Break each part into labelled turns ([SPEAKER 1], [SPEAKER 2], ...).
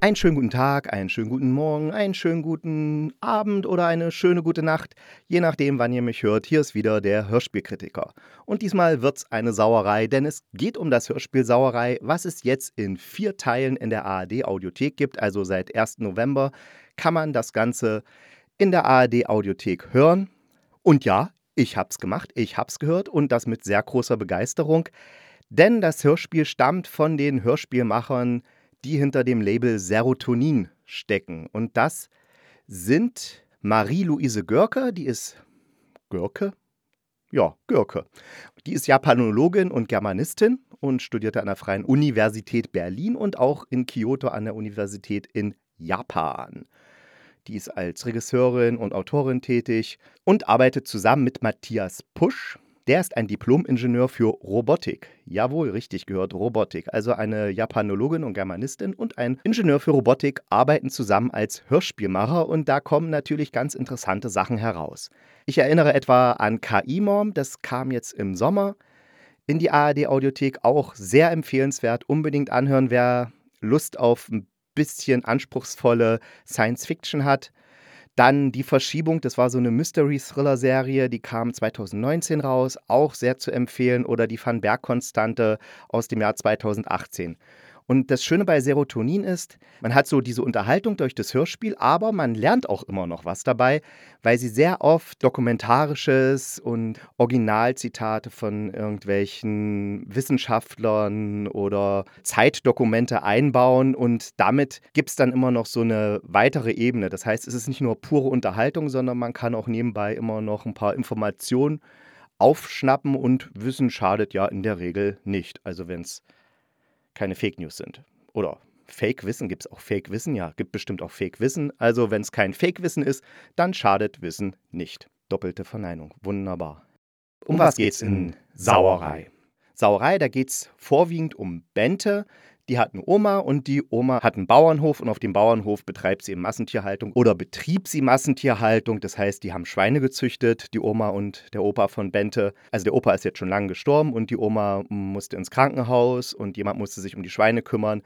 [SPEAKER 1] Einen schönen guten Tag, einen schönen guten Morgen, einen schönen guten Abend oder eine schöne gute Nacht, je nachdem, wann ihr mich hört. Hier ist wieder der Hörspielkritiker. Und diesmal wird's eine Sauerei, denn es geht um das Hörspiel Sauerei, was es jetzt in vier Teilen in der ARD Audiothek gibt. Also seit 1. November kann man das Ganze in der ARD Audiothek hören. Und ja, ich hab's gemacht, ich hab's gehört und das mit sehr großer Begeisterung. Denn das Hörspiel stammt von den Hörspielmachern die hinter dem Label Serotonin stecken. Und das sind Marie-Louise Görke, die ist Görke? Ja, Görke. Die ist Japanologin und Germanistin und studierte an der Freien Universität Berlin und auch in Kyoto an der Universität in Japan. Die ist als Regisseurin und Autorin tätig und arbeitet zusammen mit Matthias Pusch, der ist ein Diplom-Ingenieur für Robotik. Jawohl, richtig gehört, Robotik. Also eine Japanologin und Germanistin und ein Ingenieur für Robotik arbeiten zusammen als Hörspielmacher und da kommen natürlich ganz interessante Sachen heraus. Ich erinnere etwa an KI-Mom, das kam jetzt im Sommer in die ARD-Audiothek, auch sehr empfehlenswert. Unbedingt anhören, wer Lust auf ein bisschen anspruchsvolle Science-Fiction hat. Dann die Verschiebung, das war so eine Mystery-Thriller-Serie, die kam 2019 raus, auch sehr zu empfehlen. Oder die Van Berg-Konstante aus dem Jahr 2018. Und das Schöne bei Serotonin ist, man hat so diese Unterhaltung durch das Hörspiel, aber man lernt auch immer noch was dabei, weil sie sehr oft dokumentarisches und Originalzitate von irgendwelchen Wissenschaftlern oder Zeitdokumente einbauen und damit gibt es dann immer noch so eine weitere Ebene. Das heißt, es ist nicht nur pure Unterhaltung, sondern man kann auch nebenbei immer noch ein paar Informationen aufschnappen und Wissen schadet ja in der Regel nicht. Also wenn es keine Fake News sind. Oder Fake-Wissen, gibt es auch Fake-Wissen? Ja, gibt bestimmt auch Fake-Wissen. Also wenn es kein Fake-Wissen ist, dann schadet Wissen nicht. Doppelte Verneinung. Wunderbar. Um, um was geht's in Sauerei? Sauerei, da geht es vorwiegend um Bente, die hat eine Oma und die Oma hat einen Bauernhof und auf dem Bauernhof betreibt sie Massentierhaltung oder betrieb sie Massentierhaltung. Das heißt, die haben Schweine gezüchtet, die Oma und der Opa von Bente. Also der Opa ist jetzt schon lange gestorben und die Oma musste ins Krankenhaus und jemand musste sich um die Schweine kümmern.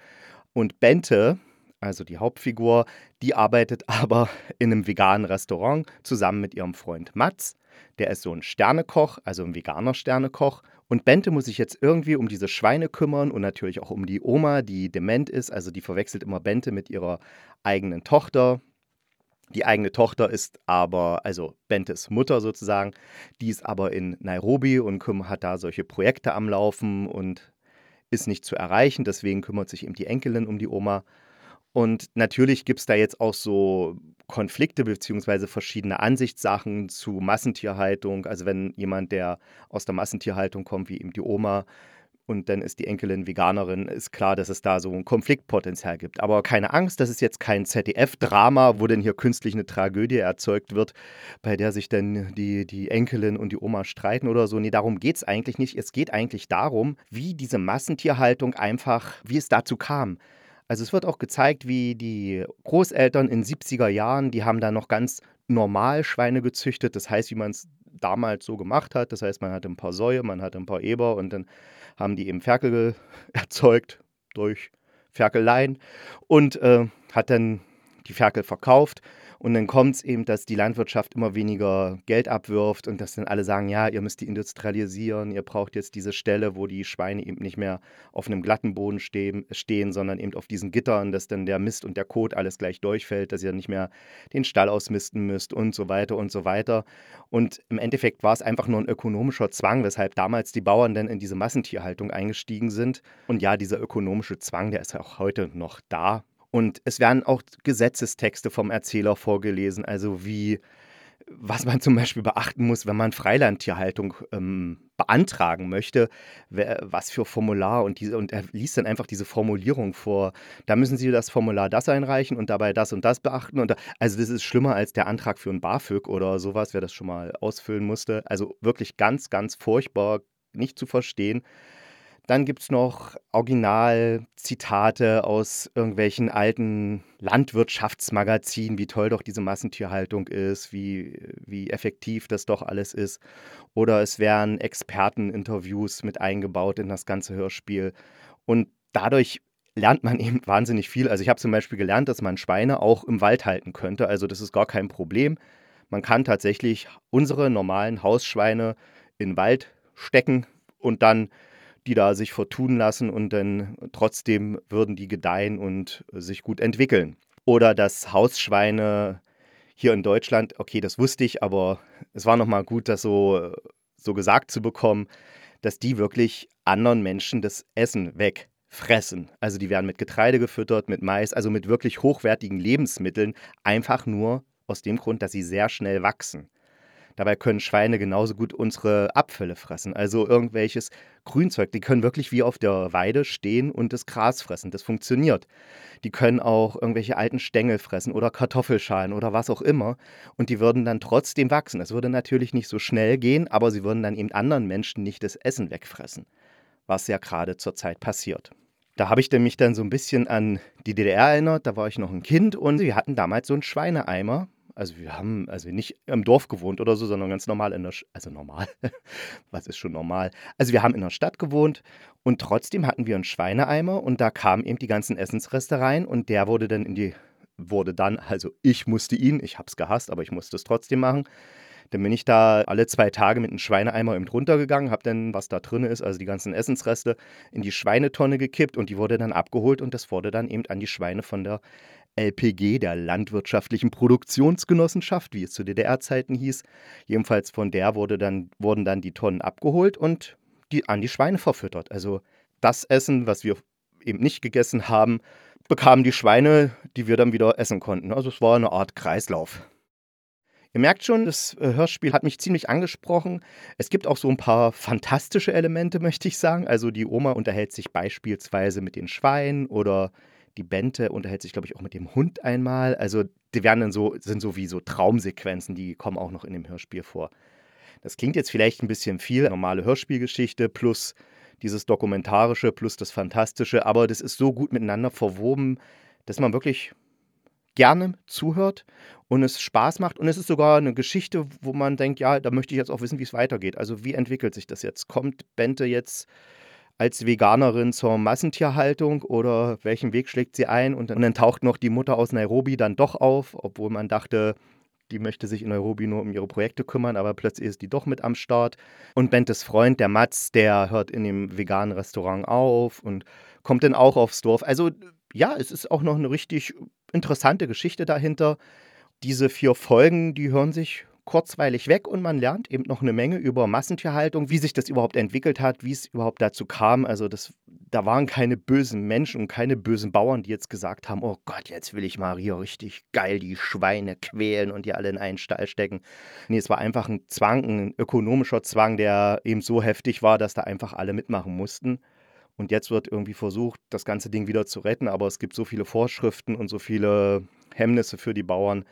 [SPEAKER 1] Und Bente, also die Hauptfigur, die arbeitet aber in einem veganen Restaurant zusammen mit ihrem Freund Mats. Der ist so ein Sternekoch, also ein veganer Sternekoch. Und Bente muss sich jetzt irgendwie um diese Schweine kümmern und natürlich auch um die Oma, die dement ist. Also die verwechselt immer Bente mit ihrer eigenen Tochter. Die eigene Tochter ist aber, also Bentes Mutter sozusagen, die ist aber in Nairobi und hat da solche Projekte am Laufen und ist nicht zu erreichen. Deswegen kümmert sich eben die Enkelin um die Oma. Und natürlich gibt es da jetzt auch so Konflikte beziehungsweise verschiedene Ansichtssachen zu Massentierhaltung. Also wenn jemand, der aus der Massentierhaltung kommt, wie eben die Oma, und dann ist die Enkelin Veganerin, ist klar, dass es da so ein Konfliktpotenzial gibt. Aber keine Angst, das ist jetzt kein ZDF-Drama, wo denn hier künstlich eine Tragödie erzeugt wird, bei der sich dann die, die Enkelin und die Oma streiten oder so. Nee, darum geht es eigentlich nicht. Es geht eigentlich darum, wie diese Massentierhaltung einfach, wie es dazu kam. Also es wird auch gezeigt, wie die Großeltern in 70er Jahren, die haben da noch ganz normal Schweine gezüchtet. Das heißt, wie man es damals so gemacht hat. Das heißt, man hatte ein paar Säue, man hatte ein paar Eber und dann haben die eben Ferkel erzeugt durch Ferkeleien und äh, hat dann die Ferkel verkauft und dann kommt es eben, dass die Landwirtschaft immer weniger Geld abwirft und dass dann alle sagen, ja, ihr müsst die industrialisieren, ihr braucht jetzt diese Stelle, wo die Schweine eben nicht mehr auf einem glatten Boden stehen, stehen sondern eben auf diesen Gittern, dass dann der Mist und der Kot alles gleich durchfällt, dass ihr nicht mehr den Stall ausmisten müsst und so weiter und so weiter. Und im Endeffekt war es einfach nur ein ökonomischer Zwang, weshalb damals die Bauern dann in diese Massentierhaltung eingestiegen sind. Und ja, dieser ökonomische Zwang, der ist ja auch heute noch da. Und es werden auch Gesetzestexte vom Erzähler vorgelesen, also wie, was man zum Beispiel beachten muss, wenn man Freilandtierhaltung ähm, beantragen möchte, wer, was für Formular und, diese, und er liest dann einfach diese Formulierung vor. Da müssen Sie das Formular das einreichen und dabei das und das beachten. Und da, also das ist schlimmer als der Antrag für ein BAföG oder sowas, wer das schon mal ausfüllen musste. Also wirklich ganz, ganz furchtbar nicht zu verstehen. Dann gibt es noch Originalzitate aus irgendwelchen alten Landwirtschaftsmagazinen, wie toll doch diese Massentierhaltung ist, wie, wie effektiv das doch alles ist. Oder es werden Experteninterviews mit eingebaut in das ganze Hörspiel. Und dadurch lernt man eben wahnsinnig viel. Also ich habe zum Beispiel gelernt, dass man Schweine auch im Wald halten könnte. Also das ist gar kein Problem. Man kann tatsächlich unsere normalen Hausschweine in den Wald stecken und dann die da sich vertun lassen und dann trotzdem würden die gedeihen und sich gut entwickeln. Oder dass Hausschweine hier in Deutschland, okay, das wusste ich, aber es war nochmal gut, das so, so gesagt zu bekommen, dass die wirklich anderen Menschen das Essen wegfressen. Also die werden mit Getreide gefüttert, mit Mais, also mit wirklich hochwertigen Lebensmitteln, einfach nur aus dem Grund, dass sie sehr schnell wachsen. Dabei können Schweine genauso gut unsere Abfälle fressen, also irgendwelches Grünzeug. Die können wirklich wie auf der Weide stehen und das Gras fressen. Das funktioniert. Die können auch irgendwelche alten Stängel fressen oder Kartoffelschalen oder was auch immer. Und die würden dann trotzdem wachsen. Es würde natürlich nicht so schnell gehen, aber sie würden dann eben anderen Menschen nicht das Essen wegfressen, was ja gerade zurzeit passiert. Da habe ich mich dann so ein bisschen an die DDR erinnert. Da war ich noch ein Kind und wir hatten damals so einen Schweineeimer also wir haben also nicht im Dorf gewohnt oder so, sondern ganz normal in der, Sch also normal, was ist schon normal? Also wir haben in der Stadt gewohnt und trotzdem hatten wir einen Schweineeimer und da kamen eben die ganzen Essensreste rein und der wurde dann in die, wurde dann, also ich musste ihn, ich habe es gehasst, aber ich musste es trotzdem machen. Dann bin ich da alle zwei Tage mit einem Schweineeimer eben drunter gegangen, habe dann, was da drin ist, also die ganzen Essensreste, in die Schweinetonne gekippt und die wurde dann abgeholt und das wurde dann eben an die Schweine von der LPG, der Landwirtschaftlichen Produktionsgenossenschaft, wie es zu DDR-Zeiten hieß. Jedenfalls von der wurde dann, wurden dann die Tonnen abgeholt und die, an die Schweine verfüttert. Also das Essen, was wir eben nicht gegessen haben, bekamen die Schweine, die wir dann wieder essen konnten. Also es war eine Art Kreislauf. Ihr merkt schon, das äh, Hörspiel hat mich ziemlich angesprochen. Es gibt auch so ein paar fantastische Elemente, möchte ich sagen. Also die Oma unterhält sich beispielsweise mit den Schweinen oder die Bente unterhält sich, glaube ich, auch mit dem Hund einmal. Also die werden dann so, sind so wie so Traumsequenzen, die kommen auch noch in dem Hörspiel vor. Das klingt jetzt vielleicht ein bisschen viel, normale Hörspielgeschichte plus dieses Dokumentarische plus das Fantastische, aber das ist so gut miteinander verwoben, dass man wirklich gerne zuhört und es Spaß macht. Und es ist sogar eine Geschichte, wo man denkt, ja, da möchte ich jetzt auch wissen, wie es weitergeht. Also wie entwickelt sich das jetzt? Kommt Bente jetzt als Veganerin zur Massentierhaltung oder welchen Weg schlägt sie ein? Und dann taucht noch die Mutter aus Nairobi dann doch auf, obwohl man dachte, die möchte sich in Nairobi nur um ihre Projekte kümmern, aber plötzlich ist die doch mit am Start. Und Bentes Freund, der Mats, der hört in dem veganen Restaurant auf und kommt dann auch aufs Dorf. Also ja, es ist auch noch eine richtig interessante Geschichte dahinter. Diese vier Folgen, die hören sich kurzweilig weg und man lernt eben noch eine Menge über Massentierhaltung, wie sich das überhaupt entwickelt hat, wie es überhaupt dazu kam. Also das, da waren keine bösen Menschen und keine bösen Bauern, die jetzt gesagt haben, oh Gott, jetzt will ich mal hier richtig geil die Schweine quälen und die alle in einen Stall stecken. Nee, es war einfach ein Zwang, ein ökonomischer Zwang, der eben so heftig war, dass da einfach alle mitmachen mussten. Und jetzt wird irgendwie versucht, das ganze Ding wieder zu retten, aber es gibt so viele Vorschriften und so viele Hemmnisse für die Bauern,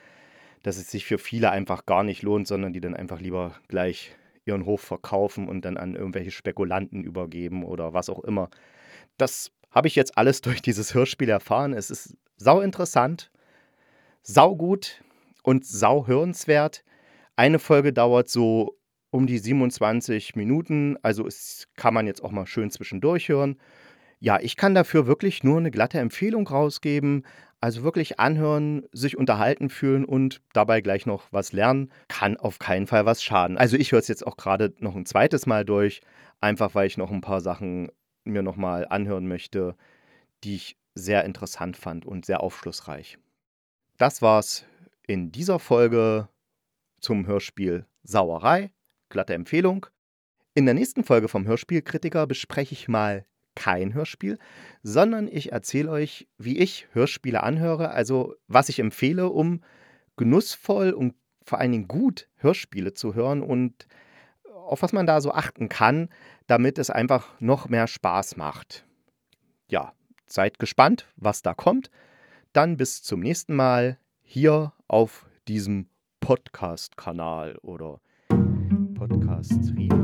[SPEAKER 1] dass es sich für viele einfach gar nicht lohnt, sondern die dann einfach lieber gleich ihren Hof verkaufen und dann an irgendwelche Spekulanten übergeben oder was auch immer. Das habe ich jetzt alles durch dieses Hörspiel erfahren. Es ist sau interessant, sau gut und sau hörenswert. Eine Folge dauert so um die 27 Minuten, also es kann man jetzt auch mal schön zwischendurch hören. Ja, ich kann dafür wirklich nur eine glatte Empfehlung rausgeben. Also wirklich anhören, sich unterhalten fühlen und dabei gleich noch was lernen, kann auf keinen Fall was schaden. Also ich höre es jetzt auch gerade noch ein zweites Mal durch, einfach weil ich noch ein paar Sachen mir nochmal anhören möchte, die ich sehr interessant fand und sehr aufschlussreich. Das war's in dieser Folge zum Hörspiel Sauerei. Glatte Empfehlung. In der nächsten Folge vom Hörspielkritiker bespreche ich mal kein Hörspiel, sondern ich erzähle euch, wie ich Hörspiele anhöre, also was ich empfehle, um genussvoll und vor allen Dingen gut Hörspiele zu hören und auf was man da so achten kann, damit es einfach noch mehr Spaß macht. Ja, seid gespannt, was da kommt. Dann bis zum nächsten Mal hier auf diesem Podcast-Kanal oder Podcast-Stream.